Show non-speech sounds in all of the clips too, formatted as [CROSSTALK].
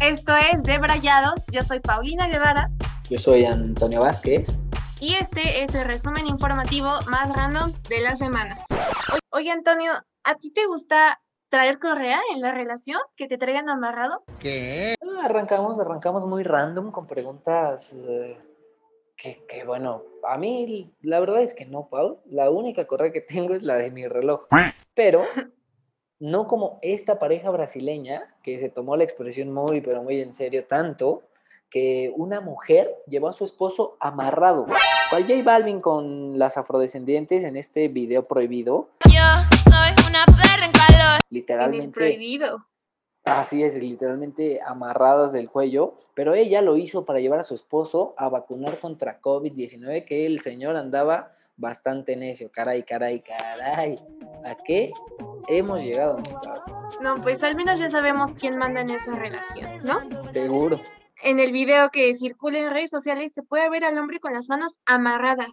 Esto es De Brayados. Yo soy Paulina Guevara. Yo soy Antonio Vázquez. Y este es el resumen informativo más random de la semana. Oye, Antonio, ¿a ti te gusta traer correa en la relación? ¿Que te traigan amarrado? ¿Qué? Ah, arrancamos, arrancamos muy random con preguntas eh, que, que, bueno, a mí la verdad es que no, Paul. La única correa que tengo es la de mi reloj. Pero no como esta pareja brasileña que se tomó la expresión muy, pero muy en serio, tanto que una mujer llevó a su esposo amarrado. Cual J Balvin con las afrodescendientes en este video prohibido. Yo soy una perra en calor. Literalmente. prohibido. Así es, literalmente amarradas del cuello, pero ella lo hizo para llevar a su esposo a vacunar contra COVID-19, que el señor andaba bastante necio. Caray, caray, caray. ¿A qué hemos llegado? No, pues al menos ya sabemos quién manda en esa relación, ¿no? Seguro. En el video que circula en redes sociales se puede ver al hombre con las manos amarradas,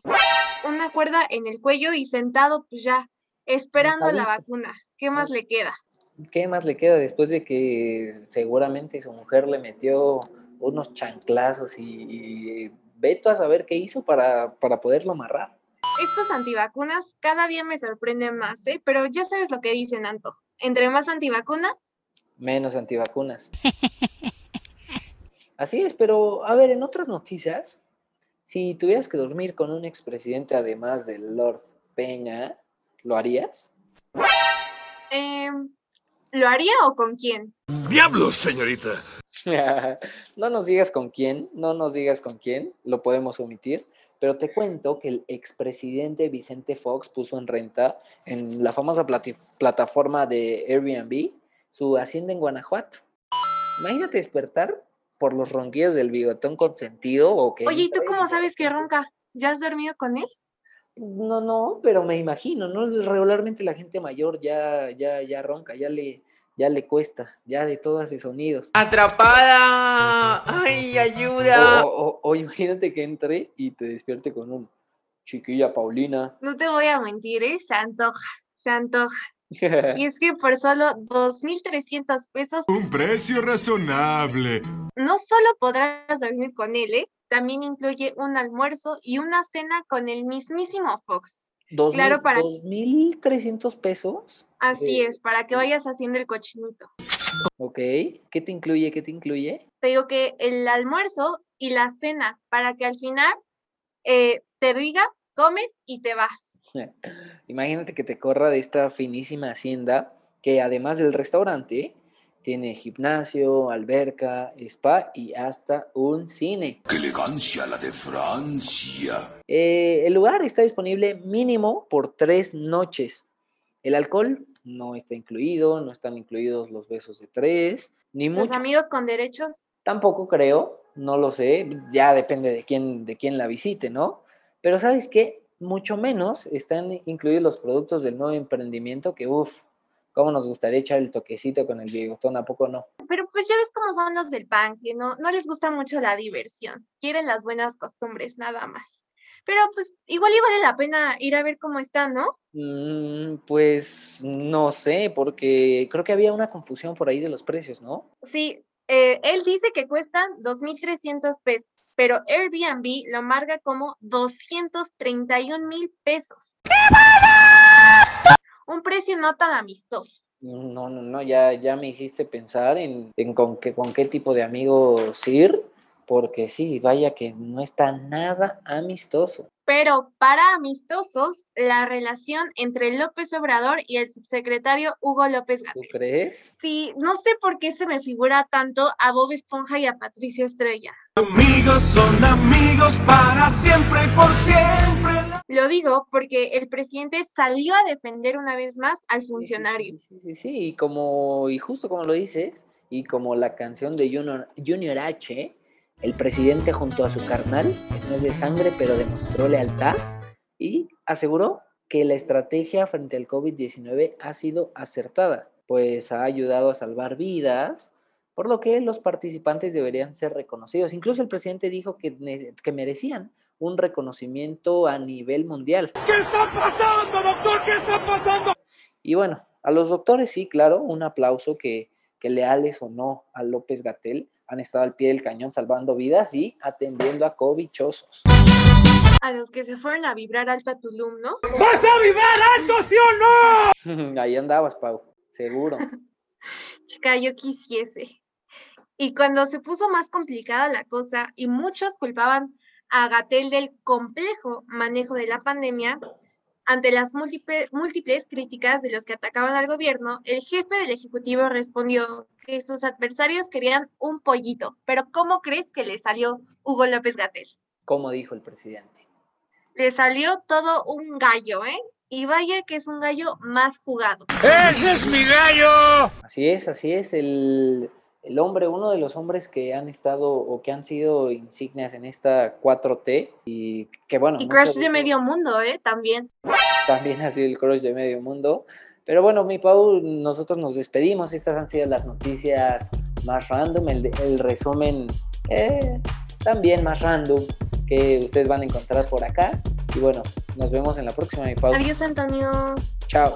una cuerda en el cuello y sentado pues ya, esperando la vacuna. ¿Qué más le queda? ¿Qué más le queda después de que seguramente su mujer le metió unos chanclazos y, veto a saber qué hizo para, para poderlo amarrar? Estos antivacunas cada día me sorprenden más, ¿eh? Pero ya sabes lo que dicen, Anto. Entre más antivacunas... Menos antivacunas. [LAUGHS] Así es, pero a ver, en otras noticias, si tuvieras que dormir con un expresidente además del Lord Peña, ¿lo harías? Eh, ¿Lo haría o con quién? ¡Diablos, señorita! [LAUGHS] no nos digas con quién, no nos digas con quién, lo podemos omitir, pero te cuento que el expresidente Vicente Fox puso en renta en la famosa plataforma de Airbnb su hacienda en Guanajuato. Imagínate despertar por los ronquidos del bigotón consentido o que... Oye, ¿y tú cómo sabes que ronca? ¿Ya has dormido con él? No, no, pero me imagino, ¿no? Regularmente la gente mayor ya, ya, ya ronca, ya le, ya le cuesta, ya de todos esos sonidos. ¡Atrapada! ¡Ay, ayuda! O, imagínate que entre y te despierte con un chiquilla Paulina. No te voy a mentir, ¿eh? Se antoja, se antoja. [LAUGHS] y es que por solo 2.300 pesos... Un precio razonable. No solo podrás dormir con él, ¿eh? también incluye un almuerzo y una cena con el mismísimo Fox. Dos claro, para... ¿2.300 pesos? Así es, para que vayas haciendo el cochinito. Ok, ¿qué te incluye? ¿Qué te incluye? Te digo que el almuerzo y la cena, para que al final eh, te diga, comes y te vas. [LAUGHS] Imagínate que te corra de esta finísima hacienda que además del restaurante tiene gimnasio, alberca, spa y hasta un cine. ¡Qué elegancia la de Francia! Eh, el lugar está disponible mínimo por tres noches. El alcohol no está incluido, no están incluidos los besos de tres, ni ¿Los amigos con derechos? Tampoco creo, no lo sé, ya depende de quién, de quién la visite, ¿no? Pero ¿sabes qué? mucho menos están incluidos los productos del nuevo emprendimiento que, uff, cómo nos gustaría echar el toquecito con el bigotón, ¿a poco no? Pero pues ya ves cómo son los del pan, que no, no les gusta mucho la diversión, quieren las buenas costumbres, nada más. Pero pues igual y vale la pena ir a ver cómo están, ¿no? Mm, pues no sé, porque creo que había una confusión por ahí de los precios, ¿no? Sí, eh, él dice que cuestan 2.300 pesos, pero Airbnb lo marca como 231 mil pesos. ¡Qué Un precio no tan amistoso. No, no, no, ya, ya me hiciste pensar en, con, qué, con qué tipo de amigos ir porque sí, vaya que no está nada amistoso. Pero para amistosos, la relación entre López Obrador y el subsecretario Hugo López ¿Tú crees? Sí, no sé por qué se me figura tanto a Bob Esponja y a Patricio Estrella. Amigos son amigos para siempre y por siempre. Lo digo porque el presidente salió a defender una vez más al funcionario. Sí, sí, sí, y como, y justo como lo dices, y como la canción de Junior, Junior H, el presidente junto a su carnal, que no es de sangre, pero demostró lealtad y aseguró que la estrategia frente al COVID-19 ha sido acertada, pues ha ayudado a salvar vidas, por lo que los participantes deberían ser reconocidos. Incluso el presidente dijo que, que merecían un reconocimiento a nivel mundial. ¿Qué está pasando, doctor? ¿Qué está pasando? Y bueno, a los doctores sí, claro, un aplauso que, que leales o no a López Gatel, han estado al pie del cañón salvando vidas y atendiendo a covichosos. A los que se fueron a vibrar alto a Tulum, ¿no? ¿Vas a vibrar alto, sí o no? [LAUGHS] Ahí andabas, Pau, seguro. [LAUGHS] Chica, yo quisiese. Y cuando se puso más complicada la cosa y muchos culpaban a Gatel del complejo manejo de la pandemia, ante las múltiple- múltiples críticas de los que atacaban al gobierno, el jefe del Ejecutivo respondió que sus adversarios querían un pollito. Pero ¿cómo crees que le salió Hugo López Gatel? Como dijo el presidente. Le salió todo un gallo, ¿eh? Y vaya que es un gallo más jugado. ¡Ese es mi gallo! Así es, así es. El, el hombre, uno de los hombres que han estado o que han sido insignias en esta 4T y que bueno. Y crush de medio mundo, ¿eh? También. También ha sido el crush de medio mundo. Pero bueno, mi Pau, nosotros nos despedimos. Estas han sido las noticias más random, el, el resumen eh, también más random que ustedes van a encontrar por acá. Y bueno, nos vemos en la próxima, mi Pau. Adiós, Antonio. Chao.